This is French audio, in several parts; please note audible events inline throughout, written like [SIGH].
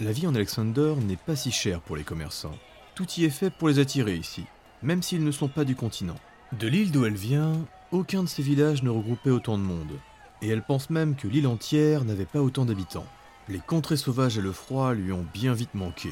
La vie en Alexander n'est pas si chère pour les commerçants. Tout y est fait pour les attirer ici, même s'ils ne sont pas du continent. De l'île d'où elle vient, aucun de ces villages ne regroupait autant de monde. Et elle pense même que l'île entière n'avait pas autant d'habitants. Les contrées sauvages et le froid lui ont bien vite manqué.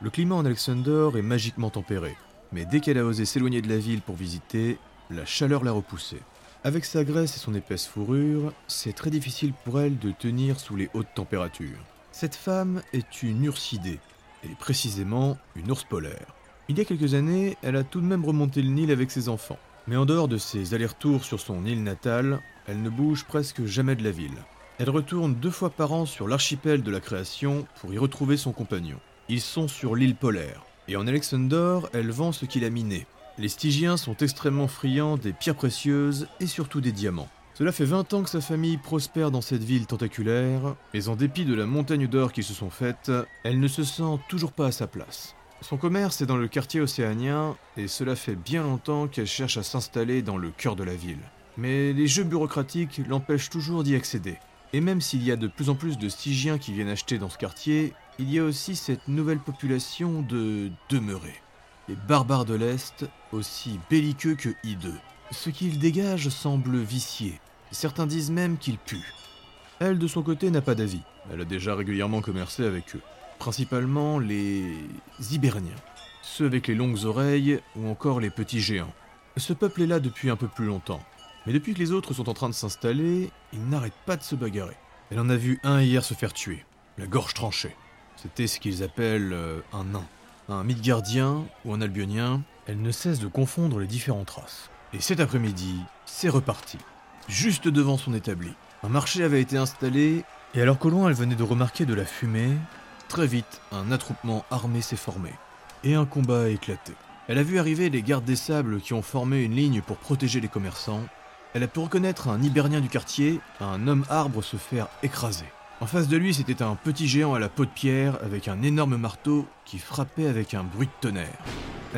Le climat en Alexander est magiquement tempéré, mais dès qu'elle a osé s'éloigner de la ville pour visiter, la chaleur l'a repoussée. Avec sa graisse et son épaisse fourrure, c'est très difficile pour elle de tenir sous les hautes températures. Cette femme est une ursidée, et précisément une ours polaire. Il y a quelques années, elle a tout de même remonté le Nil avec ses enfants. Mais en dehors de ses allers-retours sur son île natale, elle ne bouge presque jamais de la ville. Elle retourne deux fois par an sur l'archipel de la création pour y retrouver son compagnon. Ils sont sur l'île polaire, et en Alexander, elle vend ce qu'il a miné. Les Stygiens sont extrêmement friands des pierres précieuses et surtout des diamants. Cela fait 20 ans que sa famille prospère dans cette ville tentaculaire, mais en dépit de la montagne d'or qu'ils se sont faite, elle ne se sent toujours pas à sa place. Son commerce est dans le quartier océanien, et cela fait bien longtemps qu'elle cherche à s'installer dans le cœur de la ville. Mais les jeux bureaucratiques l'empêchent toujours d'y accéder. Et même s'il y a de plus en plus de Stygiens qui viennent acheter dans ce quartier, il y a aussi cette nouvelle population de demeurés. Les barbares de l'Est, aussi belliqueux que hideux. Ce qu'ils dégagent semble vicié, Certains disent même qu'il pue. Elle, de son côté, n'a pas d'avis. Elle a déjà régulièrement commercé avec eux. Principalement les Hiberniens. Ceux avec les longues oreilles ou encore les petits géants. Ce peuple est là depuis un peu plus longtemps. Mais depuis que les autres sont en train de s'installer, ils n'arrêtent pas de se bagarrer. Elle en a vu un hier se faire tuer, la gorge tranchée. C'était ce qu'ils appellent euh, un nain. Un Midgardien ou un Albionien, elle ne cesse de confondre les différentes races. Et cet après-midi, c'est reparti juste devant son établi. Un marché avait été installé, et alors qu'au loin elle venait de remarquer de la fumée, très vite un attroupement armé s'est formé, et un combat a éclaté. Elle a vu arriver les gardes des sables qui ont formé une ligne pour protéger les commerçants. Elle a pu reconnaître un hibernien du quartier, un homme arbre se faire écraser. En face de lui, c'était un petit géant à la peau de pierre avec un énorme marteau qui frappait avec un bruit de tonnerre.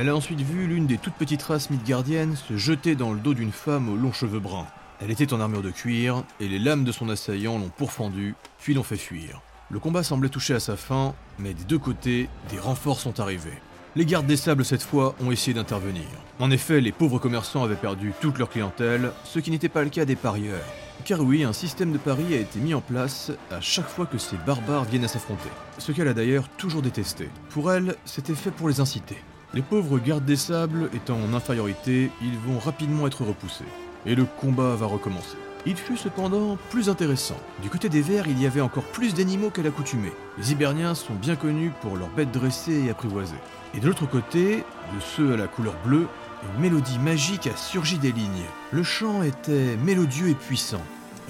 Elle a ensuite vu l'une des toutes petites races midgardiennes se jeter dans le dos d'une femme aux longs cheveux bruns. Elle était en armure de cuir, et les lames de son assaillant l'ont pourfendue, puis l'ont fait fuir. Le combat semblait toucher à sa fin, mais des deux côtés, des renforts sont arrivés. Les gardes des sables cette fois ont essayé d'intervenir. En effet, les pauvres commerçants avaient perdu toute leur clientèle, ce qui n'était pas le cas des parieurs. Car oui, un système de paris a été mis en place à chaque fois que ces barbares viennent à s'affronter. Ce qu'elle a d'ailleurs toujours détesté. Pour elle, c'était fait pour les inciter. Les pauvres gardes des sables étant en infériorité, ils vont rapidement être repoussés et le combat va recommencer. Il fut cependant plus intéressant. Du côté des vers, il y avait encore plus d'animaux qu'à l'accoutumée. Les Hiberniens sont bien connus pour leurs bêtes dressées et apprivoisées. Et de l'autre côté, de ceux à la couleur bleue, une mélodie magique a surgi des lignes. Le chant était mélodieux et puissant.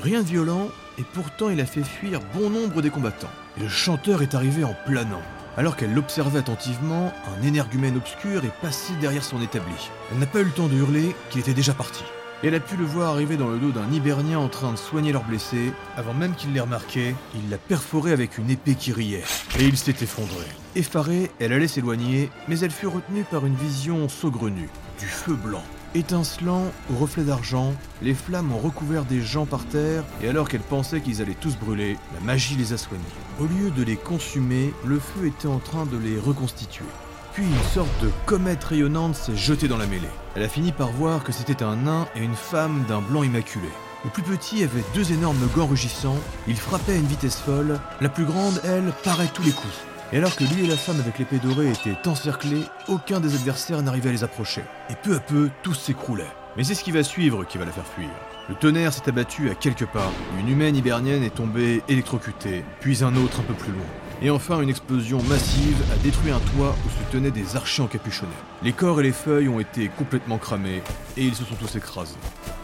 Rien de violent, et pourtant il a fait fuir bon nombre des combattants. Et le chanteur est arrivé en planant. Alors qu'elle l'observait attentivement, un énergumène obscur est passé derrière son établi. Elle n'a pas eu le temps de hurler qu'il était déjà parti elle a pu le voir arriver dans le dos d'un Hibernien en train de soigner leurs blessés. Avant même qu'il l'ait remarqué, il l'a perforé avec une épée qui riait, et il s'est effondré. Effarée, elle allait s'éloigner, mais elle fut retenue par une vision saugrenue, du feu blanc. Étincelant au reflet d'argent, les flammes ont recouvert des gens par terre, et alors qu'elle pensait qu'ils allaient tous brûler, la magie les a soignés. Au lieu de les consumer, le feu était en train de les reconstituer. Puis une sorte de comète rayonnante s'est jetée dans la mêlée. Elle a fini par voir que c'était un nain et une femme d'un blanc immaculé. Le plus petit avait deux énormes gants rugissants, il frappait à une vitesse folle, la plus grande, elle, parait tous les coups. Et alors que lui et la femme avec l'épée dorée étaient encerclés, aucun des adversaires n'arrivait à les approcher. Et peu à peu, tout s'écroulait. Mais c'est ce qui va suivre qui va la faire fuir. Le tonnerre s'est abattu à quelques pas, une humaine hibernienne est tombée électrocutée, puis un autre un peu plus loin. Et enfin, une explosion massive a détruit un toit où se tenaient des archers encapuchonnés. Les corps et les feuilles ont été complètement cramés et ils se sont tous écrasés.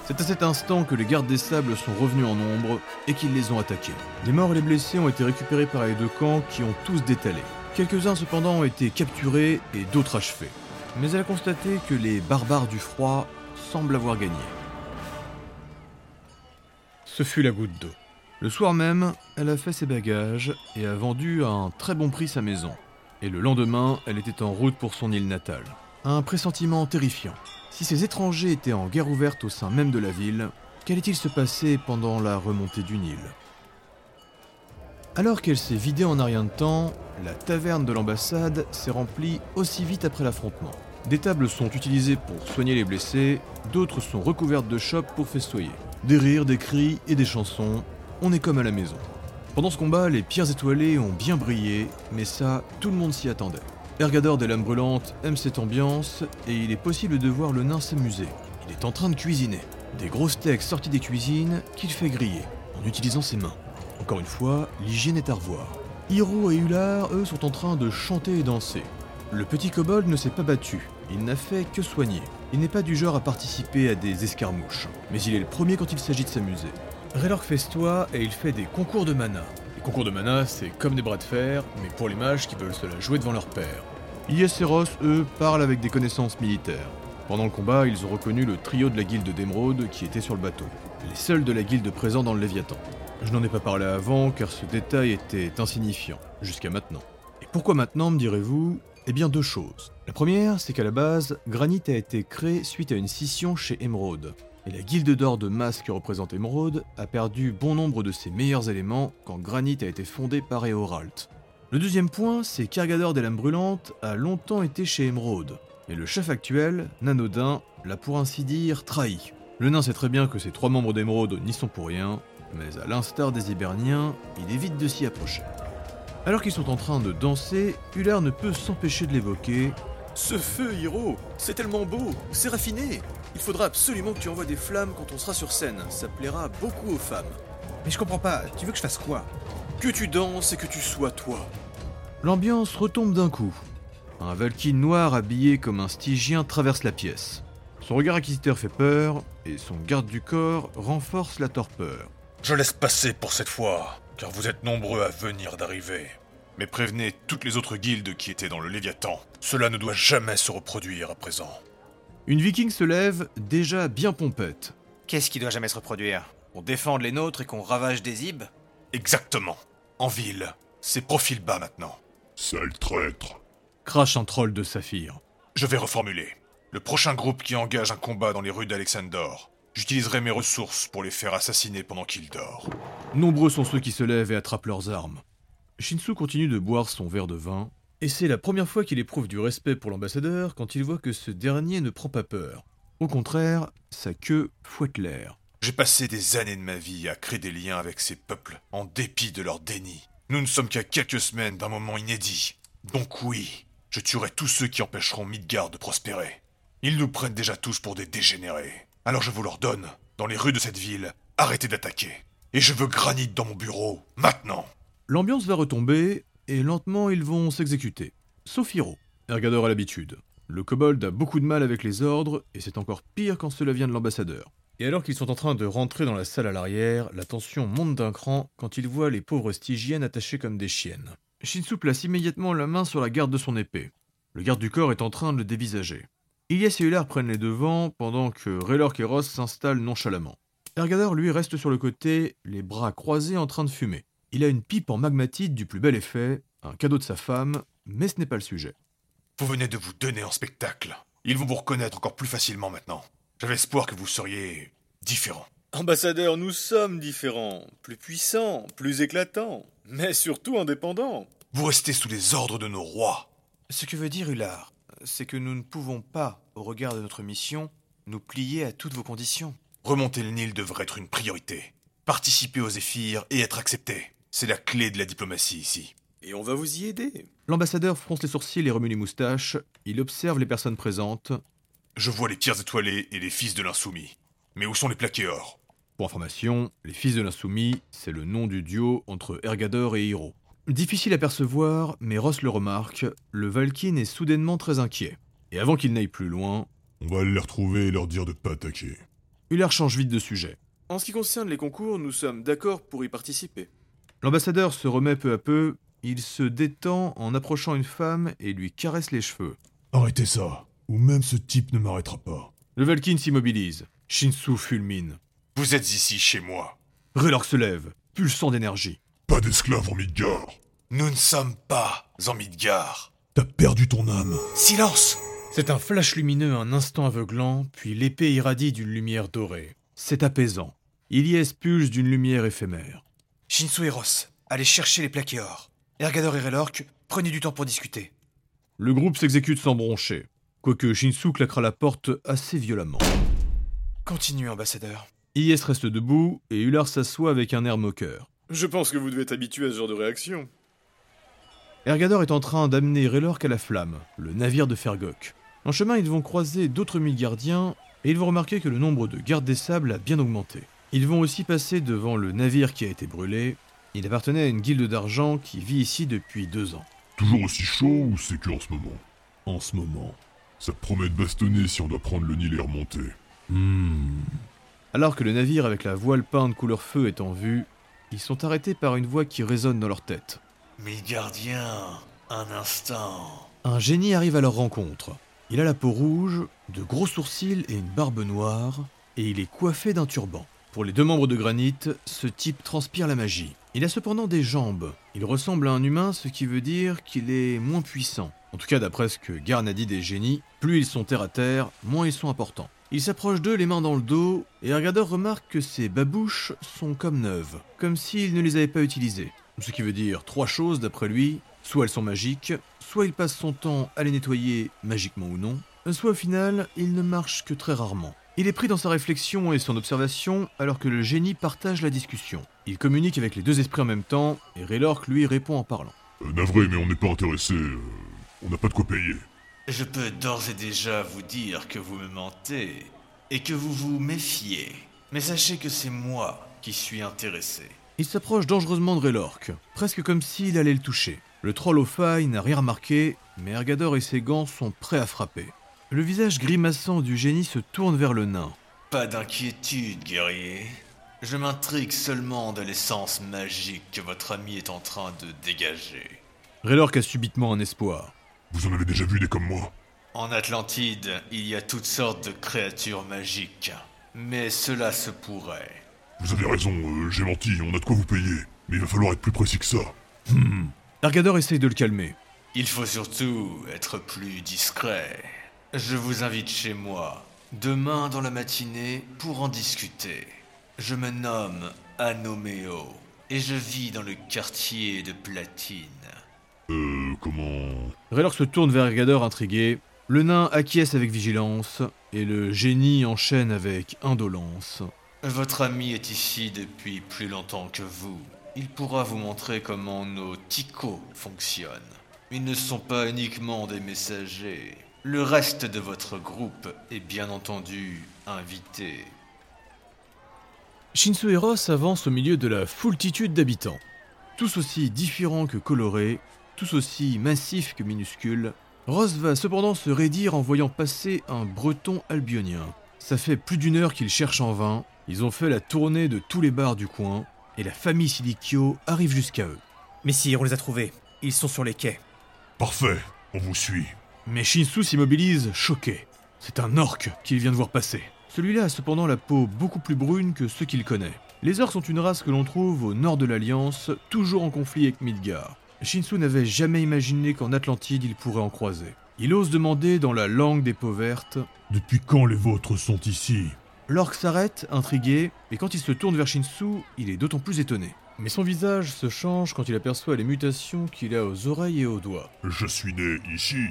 C'est à cet instant que les gardes des sables sont revenus en nombre et qu'ils les ont attaqués. Les morts et les blessés ont été récupérés par les deux camps qui ont tous détalé. Quelques-uns cependant ont été capturés et d'autres achevés. Mais elle a constaté que les barbares du froid semblent avoir gagné. Ce fut la goutte d'eau. Le soir même, elle a fait ses bagages et a vendu à un très bon prix sa maison. Et le lendemain, elle était en route pour son île natale. Un pressentiment terrifiant. Si ces étrangers étaient en guerre ouverte au sein même de la ville, qu'allait-il se passer pendant la remontée du Nil Alors qu'elle s'est vidée en rien de temps, la taverne de l'ambassade s'est remplie aussi vite après l'affrontement. Des tables sont utilisées pour soigner les blessés, d'autres sont recouvertes de chopes pour festoyer. Des rires, des cris et des chansons, on est comme à la maison. Pendant ce combat, les pierres étoilées ont bien brillé, mais ça, tout le monde s'y attendait. Ergador des lames brûlantes aime cette ambiance et il est possible de voir le nain s'amuser. Il est en train de cuisiner. Des gros steaks sortis des cuisines qu'il fait griller en utilisant ses mains. Encore une fois, l'hygiène est à revoir. Hiro et Ular, eux, sont en train de chanter et danser. Le petit kobold ne s'est pas battu, il n'a fait que soigner. Il n'est pas du genre à participer à des escarmouches, mais il est le premier quand il s'agit de s'amuser. Raylork festoie et il fait des concours de mana. Les concours de mana, c'est comme des bras de fer, mais pour les mages qui veulent se la jouer devant leur père. Ies et Ross, eux, parlent avec des connaissances militaires. Pendant le combat, ils ont reconnu le trio de la guilde d'émeraude qui était sur le bateau. Les seuls de la guilde présents dans le Léviathan. Je n'en ai pas parlé avant car ce détail était insignifiant, jusqu'à maintenant. Et pourquoi maintenant, me direz-vous? Eh bien deux choses. La première, c'est qu'à la base, Granit a été créé suite à une scission chez Emeraude et la guilde d'or de masse que représente Emeraude a perdu bon nombre de ses meilleurs éléments quand Granit a été fondé par Eoralt. Le deuxième point, c'est qu'Argador des Lames Brûlantes a longtemps été chez Emeraude, et le chef actuel, Nanodin, l'a pour ainsi dire trahi. Le nain sait très bien que ces trois membres d'Emeraude n'y sont pour rien, mais à l'instar des Hiberniens, il évite de s'y approcher. Alors qu'ils sont en train de danser, Ular ne peut s'empêcher de l'évoquer. Ce feu, Hiro, c'est tellement beau, c'est raffiné, il faudra absolument que tu envoies des flammes quand on sera sur scène. Ça plaira beaucoup aux femmes. Mais je comprends pas, tu veux que je fasse quoi? Que tu danses et que tu sois toi. L'ambiance retombe d'un coup. Un Valkyrie noir habillé comme un Stygien traverse la pièce. Son regard acquisiteur fait peur, et son garde du corps renforce la torpeur. Je laisse passer pour cette fois, car vous êtes nombreux à venir d'arriver. Mais prévenez toutes les autres guildes qui étaient dans le Léviathan. Cela ne doit jamais se reproduire à présent. Une viking se lève, déjà bien pompette. Qu'est-ce qui doit jamais se reproduire? On défende les nôtres et qu'on ravage des ibs Exactement. En ville, c'est profil bas maintenant. Sale traître. Crache un troll de saphir. Je vais reformuler. Le prochain groupe qui engage un combat dans les rues d'Alexandor, j'utiliserai mes ressources pour les faire assassiner pendant qu'ils dorment. Nombreux sont ceux qui se lèvent et attrapent leurs armes. Shinsu continue de boire son verre de vin, et c'est la première fois qu'il éprouve du respect pour l'ambassadeur quand il voit que ce dernier ne prend pas peur. Au contraire, sa queue fouette l'air. J'ai passé des années de ma vie à créer des liens avec ces peuples, en dépit de leur déni. Nous ne sommes qu'à quelques semaines d'un moment inédit. Donc oui, je tuerai tous ceux qui empêcheront Midgard de prospérer. Ils nous prennent déjà tous pour des dégénérés. Alors je vous l'ordonne, dans les rues de cette ville, arrêtez d'attaquer. Et je veux granit dans mon bureau, maintenant. L'ambiance va retomber, et lentement ils vont s'exécuter. Sauf Hiro, Ergador à l'habitude. Le kobold a beaucoup de mal avec les ordres, et c'est encore pire quand cela vient de l'ambassadeur. Et alors qu'ils sont en train de rentrer dans la salle à l'arrière, la tension monte d'un cran quand ils voient les pauvres stygiennes attachées comme des chiennes. Shinsu place immédiatement la main sur la garde de son épée. Le garde du corps est en train de le dévisager. Ilias et Ular prennent les devants pendant que Raylork et Ross s'installent nonchalamment. Ergador lui reste sur le côté, les bras croisés en train de fumer. Il a une pipe en magmatite du plus bel effet, un cadeau de sa femme, mais ce n'est pas le sujet. Vous venez de vous donner en spectacle. Ils vont vous reconnaître encore plus facilement maintenant. J'avais espoir que vous seriez différent. Ambassadeur, nous sommes différents, plus puissants, plus éclatants, mais surtout indépendants. Vous restez sous les ordres de nos rois. Ce que veut dire Ular, c'est que nous ne pouvons pas, au regard de notre mission, nous plier à toutes vos conditions. Remonter le Nil devrait être une priorité. Participer aux Zéphyrs et être accepté. C'est la clé de la diplomatie ici. Et on va vous y aider. L'ambassadeur fronce les sourcils et remue les moustaches. Il observe les personnes présentes. Je vois les pierres étoilées et les fils de l'insoumis. Mais où sont les plaqués or? Pour information, les fils de l'insoumis, c'est le nom du duo entre Ergador et Hiro. Difficile à percevoir, mais Ross le remarque, le Valkyne est soudainement très inquiet. Et avant qu'il n'aille plus loin, On va aller les retrouver et leur dire de pas attaquer. Uller change vite de sujet. En ce qui concerne les concours, nous sommes d'accord pour y participer. L'ambassadeur se remet peu à peu, il se détend en approchant une femme et lui caresse les cheveux. Arrêtez ça, ou même ce type ne m'arrêtera pas. Le Valkyne s'immobilise. Shinsu fulmine. Vous êtes ici chez moi. Raylork se lève, pulsant d'énergie. Pas d'esclaves en Midgard. Nous ne sommes pas en Midgard. T'as perdu ton âme. Silence C'est un flash lumineux un instant aveuglant, puis l'épée irradie d'une lumière dorée. C'est apaisant. Il y expulse d'une lumière éphémère. Shinsu et Ross, allez chercher les plaqués or. Ergador et Relorque, prenez du temps pour discuter. Le groupe s'exécute sans broncher, quoique Shinsu claquera la porte assez violemment. Continuez, ambassadeur. Is reste debout et Ular s'assoit avec un air moqueur. Je pense que vous devez être habitué à ce genre de réaction. Ergador est en train d'amener Relorque à la flamme, le navire de Fergok. En chemin, ils vont croiser d'autres mille gardiens et ils vont remarquer que le nombre de gardes des sables a bien augmenté. Ils vont aussi passer devant le navire qui a été brûlé. Il appartenait à une guilde d'argent qui vit ici depuis deux ans. Toujours aussi chaud ou c'est que en ce moment? En ce moment. Ça promet de bastonner si on doit prendre le Nil et remonter. Hmm. Alors que le navire avec la voile peinte couleur feu est en vue, ils sont arrêtés par une voix qui résonne dans leur tête. Mes gardiens, un instant. Un génie arrive à leur rencontre. Il a la peau rouge, de gros sourcils et une barbe noire, et il est coiffé d'un turban. Pour les deux membres de granit, ce type transpire la magie. Il a cependant des jambes. Il ressemble à un humain, ce qui veut dire qu'il est moins puissant. En tout cas, d'après ce que Garn a dit des génies, plus ils sont terre à terre, moins ils sont importants. Il s'approche d'eux, les mains dans le dos, et Ergador remarque que ses babouches sont comme neuves, comme s'il ne les avait pas utilisées. Ce qui veut dire trois choses d'après lui, soit elles sont magiques, soit il passe son temps à les nettoyer, magiquement ou non, soit au final, il ne marche que très rarement. Il est pris dans sa réflexion et son observation alors que le génie partage la discussion. Il communique avec les deux esprits en même temps, et Raylork lui répond en parlant. Euh, navré, mais on n'est pas intéressé. euh, on n'a pas de quoi payer. Je peux d'ores et déjà vous dire que vous me mentez et que vous vous méfiez. Mais sachez que c'est moi qui suis intéressé. Il s'approche dangereusement de Raylork, presque comme s'il allait le toucher. Le troll au faille n'a rien remarqué, mais Ergador et ses gants sont prêts à frapper. Le visage grimaçant du génie se tourne vers le nain. Pas d'inquiétude, guerrier. Je m'intrigue seulement de l'essence magique que votre ami est en train de dégager. Raylork a subitement un espoir. Vous en avez déjà vu des comme moi? En Atlantide, il y a toutes sortes de créatures magiques. Mais cela se pourrait. Vous avez raison, euh, j'ai menti, on a de quoi vous payer. Mais il va falloir être plus précis que ça. Ergador essaye de le calmer. Il faut surtout être plus discret. Je vous invite chez moi, demain dans la matinée, pour en discuter. Je me nomme Anomeo, et je vis dans le quartier de Platine. Euh, comment... Raylork se tourne vers Ergador intrigué. Le nain acquiesce avec vigilance, et le génie enchaîne avec indolence. Votre ami est ici depuis plus longtemps que vous. Il pourra vous montrer comment nos ticos fonctionnent. Ils ne sont pas uniquement des messagers. Le reste de votre groupe est bien entendu invité. Shinsu et Ross avancent au milieu de la foultitude d'habitants. Tous aussi différents que colorés, tous aussi massifs que minuscules, Ross va cependant se raidir en voyant passer un breton albionien. Ça fait plus d'une heure qu'ils cherchent en vain, ils ont fait la tournée de tous les bars du coin, et la famille Silikyo arrive jusqu'à eux. Messire, on les a trouvés. Ils sont sur les quais. Parfait, on vous suit. Mais Shinsu s'immobilise, choqué. C'est un orc qu'il vient de voir passer. Celui-là a cependant la peau beaucoup plus brune que ceux qu'il connaît. Les orcs sont une race que l'on trouve au nord de l'Alliance, toujours en conflit avec Midgard. Shinsu n'avait jamais imaginé qu'en Atlantide il pourrait en croiser. Il ose demander dans la langue des peaux vertes. Depuis quand les vôtres sont ici? L'orc s'arrête, intrigué, et quand il se tourne vers Shinsu, il est d'autant plus étonné. Mais son visage se change quand il aperçoit les mutations qu'il a aux oreilles et aux doigts. Je suis né ici.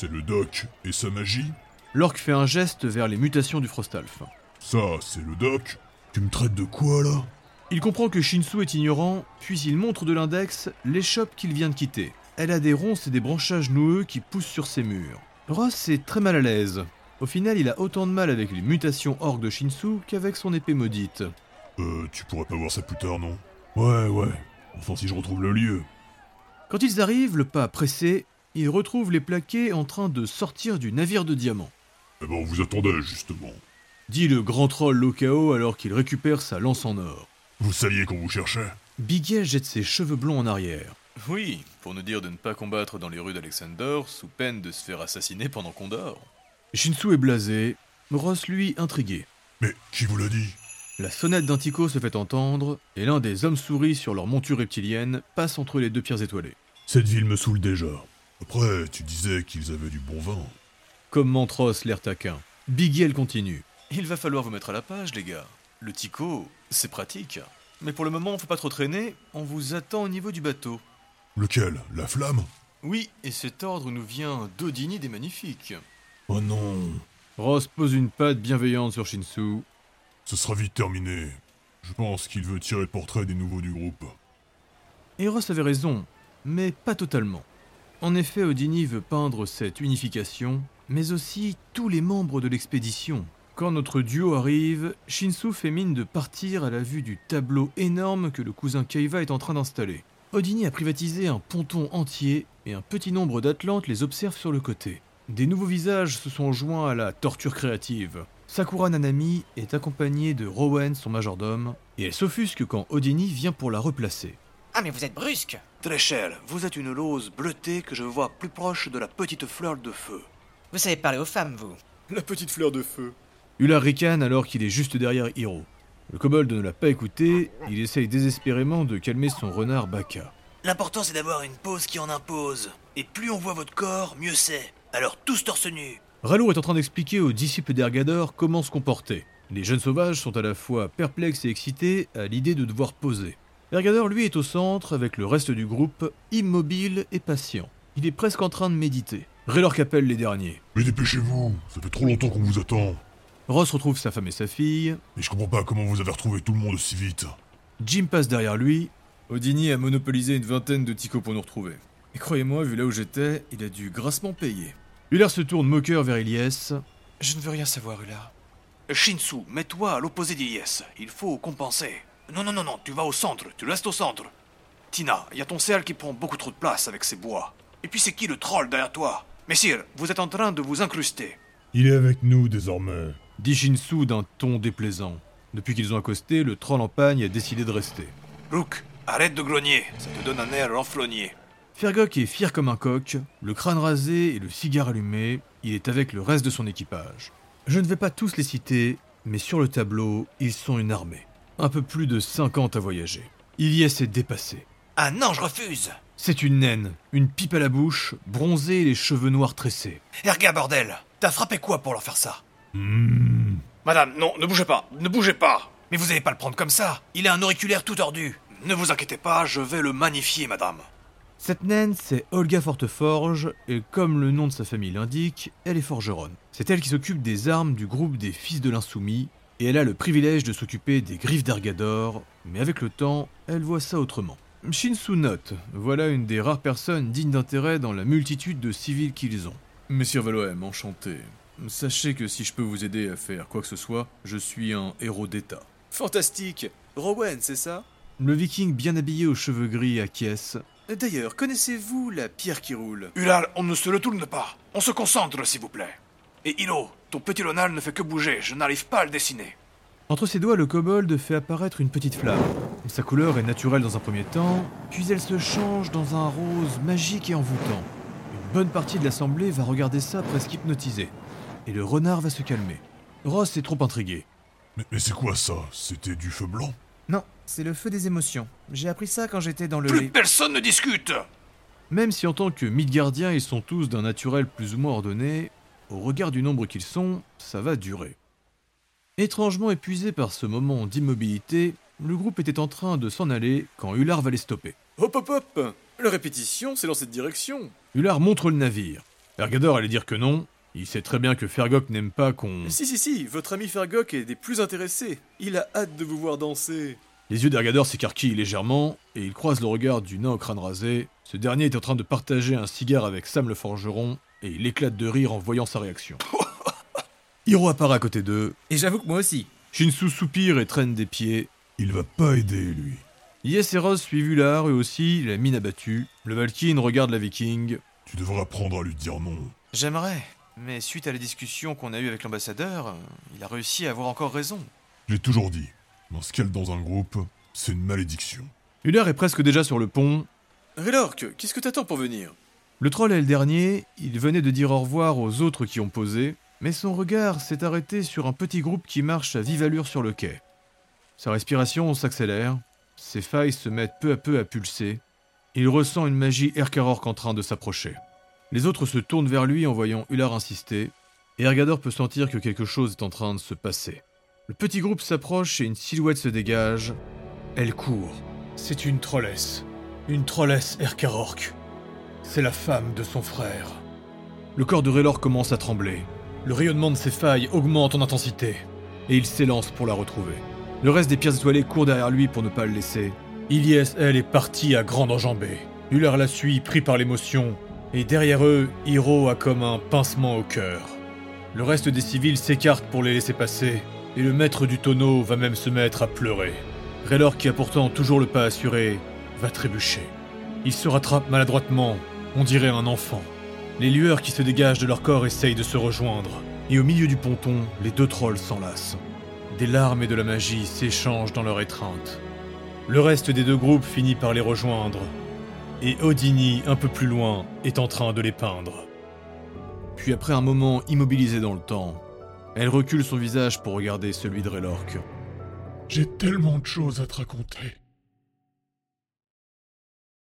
C'est le doc et sa magie L'orc fait un geste vers les mutations du Frostalf. Ça, c'est le doc Tu me traites de quoi, là? Il comprend que Shinsu est ignorant, puis il montre de l'index l'échoppe qu'il vient de quitter. Elle a des ronces et des branchages noueux qui poussent sur ses murs. Ross est très mal à l'aise. Au final, il a autant de mal avec les mutations orques de Shinsu qu'avec son épée maudite. Euh, tu pourrais pas voir ça plus tard, non? Ouais, ouais. Enfin, si je retrouve le lieu. Quand ils arrivent, le pas pressé, ils retrouvent les plaqués en train de sortir du navire de diamant. Eh ben, on vous attendait, justement. Dit le grand troll Lokao alors qu'il récupère sa lance en or. Vous saviez qu'on vous cherchait Bigel jette ses cheveux blonds en arrière. Oui, pour nous dire de ne pas combattre dans les rues d'Alexander sous peine de se faire assassiner pendant qu'on dort. Shinsu est blasé, Ross lui intrigué. Mais qui vous l'a dit? La sonnette d'un tico se fait entendre, et l'un des hommes souris sur leur monture reptilienne passe entre les deux pierres étoilées. Cette ville me saoule déjà. Après, tu disais qu'ils avaient du bon vin. Commente Ross l'air taquin. Bigel continue. Il va falloir vous mettre à la page, les gars. Le Tico, c'est pratique. Mais pour le moment, faut pas trop traîner, on vous attend au niveau du bateau. Lequel? La flamme? Oui, et cet ordre nous vient d'Odini des Magnifiques. Oh non Ross pose une patte bienveillante sur Shinsu. Ce sera vite terminé. Je pense qu'il veut tirer le portrait des nouveaux du groupe. Et Ross avait raison, mais pas totalement. En effet, Odini veut peindre cette unification, mais aussi tous les membres de l'expédition. Quand notre duo arrive, Shinsu fait mine de partir à la vue du tableau énorme que le cousin Keiva est en train d'installer. Odini a privatisé un ponton entier et un petit nombre d'Atlantes les observent sur le côté. Des nouveaux visages se sont joints à la torture créative. Sakura Nanami est accompagnée de Rowan, son majordome, et elle s'offusque quand Odini vient pour la replacer. Ah mais vous êtes brusque Tréchelle, vous êtes une rose bleutée que je vois plus proche de la petite fleur de feu. Vous savez parler aux femmes, vous La petite fleur de feu. Ular ricane alors qu'il est juste derrière Hiro. Le kobold ne l'a pas écouté, il essaye désespérément de calmer son renard Baka. L'important c'est d'avoir une pose qui en impose. Et plus on voit votre corps, mieux c'est. Alors tous torse nu. Ralo est en train d'expliquer aux disciples d'Ergador comment se comporter. Les jeunes sauvages sont à la fois perplexes et excités à l'idée de devoir poser. Ergador, lui, est au centre avec le reste du groupe, immobile et patient. Il est presque en train de méditer. Raylor appelle les derniers. Mais dépêchez-vous, ça fait trop longtemps qu'on vous attend. Ross retrouve sa femme et sa fille. Et je comprends pas comment vous avez retrouvé tout le monde si vite. Jim passe derrière lui. Odini a monopolisé une vingtaine de ticos pour nous retrouver. Et croyez-moi, vu là où j'étais, il a dû grassement payer. Ular se tourne moqueur vers Ilyes. Je ne veux rien savoir, Ular. Shinsu, mets-toi à l'opposé d'Ilyes. Il faut compenser. Non, non, non, non, tu vas au centre, tu restes au centre. Tina, il y a ton cerf qui prend beaucoup trop de place avec ses bois. Et puis c'est qui le troll derrière toi? Messire, vous êtes en train de vous incruster. Il est avec nous désormais. Dit Shinsu d'un ton déplaisant. Depuis qu'ils ont accosté, le troll en pagne a décidé de rester. Rook, arrête de grogner, ça te donne un air renflogné. Fergok est fier comme un coq, le crâne rasé et le cigare allumé, il est avec le reste de son équipage. Je ne vais pas tous les citer, mais sur le tableau, ils sont une armée. Un peu plus de 50 à voyager. Ilyes est dépassé. Ah non, je refuse C'est une naine, une pipe à la bouche, bronzée et les cheveux noirs tressés. Erga, bordel T'as frappé quoi pour leur faire ça Hmm. Madame, non, ne bougez pas, ne bougez pas Mais vous allez pas le prendre comme ça Il a un auriculaire tout tordu Ne vous inquiétez pas, je vais le magnifier, madame. Cette naine, c'est Olga Forteforge, et comme le nom de sa famille l'indique, elle est forgeronne. C'est elle qui s'occupe des armes du groupe des Fils de l'Insoumis, et elle a le privilège de s'occuper des griffes d'Argador, mais avec le temps, elle voit ça autrement. Shinsu note, voilà une des rares personnes dignes d'intérêt dans la multitude de civils qu'ils ont. Messire Valoem, enchanté. Sachez que si je peux vous aider à faire quoi que ce soit, je suis un héros d'État. Fantastique Rowan, c'est ça? Le viking bien habillé aux cheveux gris acquiesce. D'ailleurs, connaissez-vous la pierre qui roule? Ulal, on ne se retourne pas. On se concentre, s'il vous plaît. Et Hilo, ton petit Lonal ne fait que bouger, je n'arrive pas à le dessiner. Entre ses doigts, le kobold fait apparaître une petite flamme. Sa couleur est naturelle dans un premier temps, puis elle se change dans un rose magique et envoûtant. Une bonne partie de l'assemblée va regarder ça presque hypnotisée. Et le renard va se calmer. Ross est trop intrigué. Mais, mais c'est quoi ça? C'était du feu blanc? Non, c'est le feu des émotions. J'ai appris ça quand j'étais dans le... Plus personne ne discute Même si en tant que Midgardiens ils sont tous d'un naturel plus ou moins ordonné, au regard du nombre qu'ils sont, ça va durer. Étrangement épuisé par ce moment d'immobilité, le groupe était en train de s'en aller quand Ular va les stopper. Hop hop hop La répétition, c'est dans cette direction. Ular montre le navire. Ergador allait dire que non. Il sait très bien que Fergok n'aime pas qu'on... Si si si, votre ami Fergok est des plus intéressés. Il a hâte de vous voir danser. Les yeux d'Ergador s'écarquillent légèrement, et il croise le regard du nain au crâne rasé. Ce dernier est en train de partager un cigare avec Sam le forgeron, et il éclate de rire en voyant sa réaction. [LAUGHS] Hiro apparaît à côté d'eux. Et j'avoue que moi aussi. Shinsu soupire et traîne des pieds. Il va pas aider, lui. Yes et Ross suivent Ular, eux aussi, la mine abattue. Le Valkyne regarde la viking. Tu devrais apprendre à lui dire non. J'aimerais, mais suite à la discussion qu'on a eue avec l'ambassadeur, il a réussi à avoir encore raison. Je l'ai toujours dit. Dans ce qu'elle dans un groupe, c'est une malédiction. Ular est presque déjà sur le pont. Raylork, qu'est-ce que t'attends pour venir? Le troll est le dernier, il venait de dire au revoir aux autres qui ont posé, mais son regard s'est arrêté sur un petit groupe qui marche à vive allure sur le quai. Sa respiration s'accélère, ses failles se mettent peu à peu à pulser. Il ressent une magie Erkarork en train de s'approcher. Les autres se tournent vers lui en voyant Ular insister, et Ergador peut sentir que quelque chose est en train de se passer. Le petit groupe s'approche et une silhouette se dégage. Elle court. C'est une trollesse. Une trollesse Erkarork. C'est la femme de son frère. Le corps de Raylor commence à trembler. Le rayonnement de ses failles augmente en intensité. Et il s'élance pour la retrouver. Le reste des pierres étoilées court derrière lui pour ne pas le laisser. Ilyes, elle, est partie à grande enjambée. Uller la suit, pris par l'émotion. Et derrière eux, Hiro a comme un pincement au cœur. Le reste des civils s'écarte pour les laisser passer. Et le maître du tonneau va même se mettre à pleurer. Raylor, qui a pourtant toujours le pas assuré, va trébucher. Il se rattrape maladroitement, on dirait un enfant. Les lueurs qui se dégagent de leur corps essayent de se rejoindre, et au milieu du ponton, les deux trolls s'enlacent. Des larmes et de la magie s'échangent dans leur étreinte. Le reste des deux groupes finit par les rejoindre, et Odini, un peu plus loin, est en train de les peindre. Puis après un moment immobilisé dans le temps, elle recule son visage pour regarder celui de Raylork. J'ai tellement de choses à te raconter.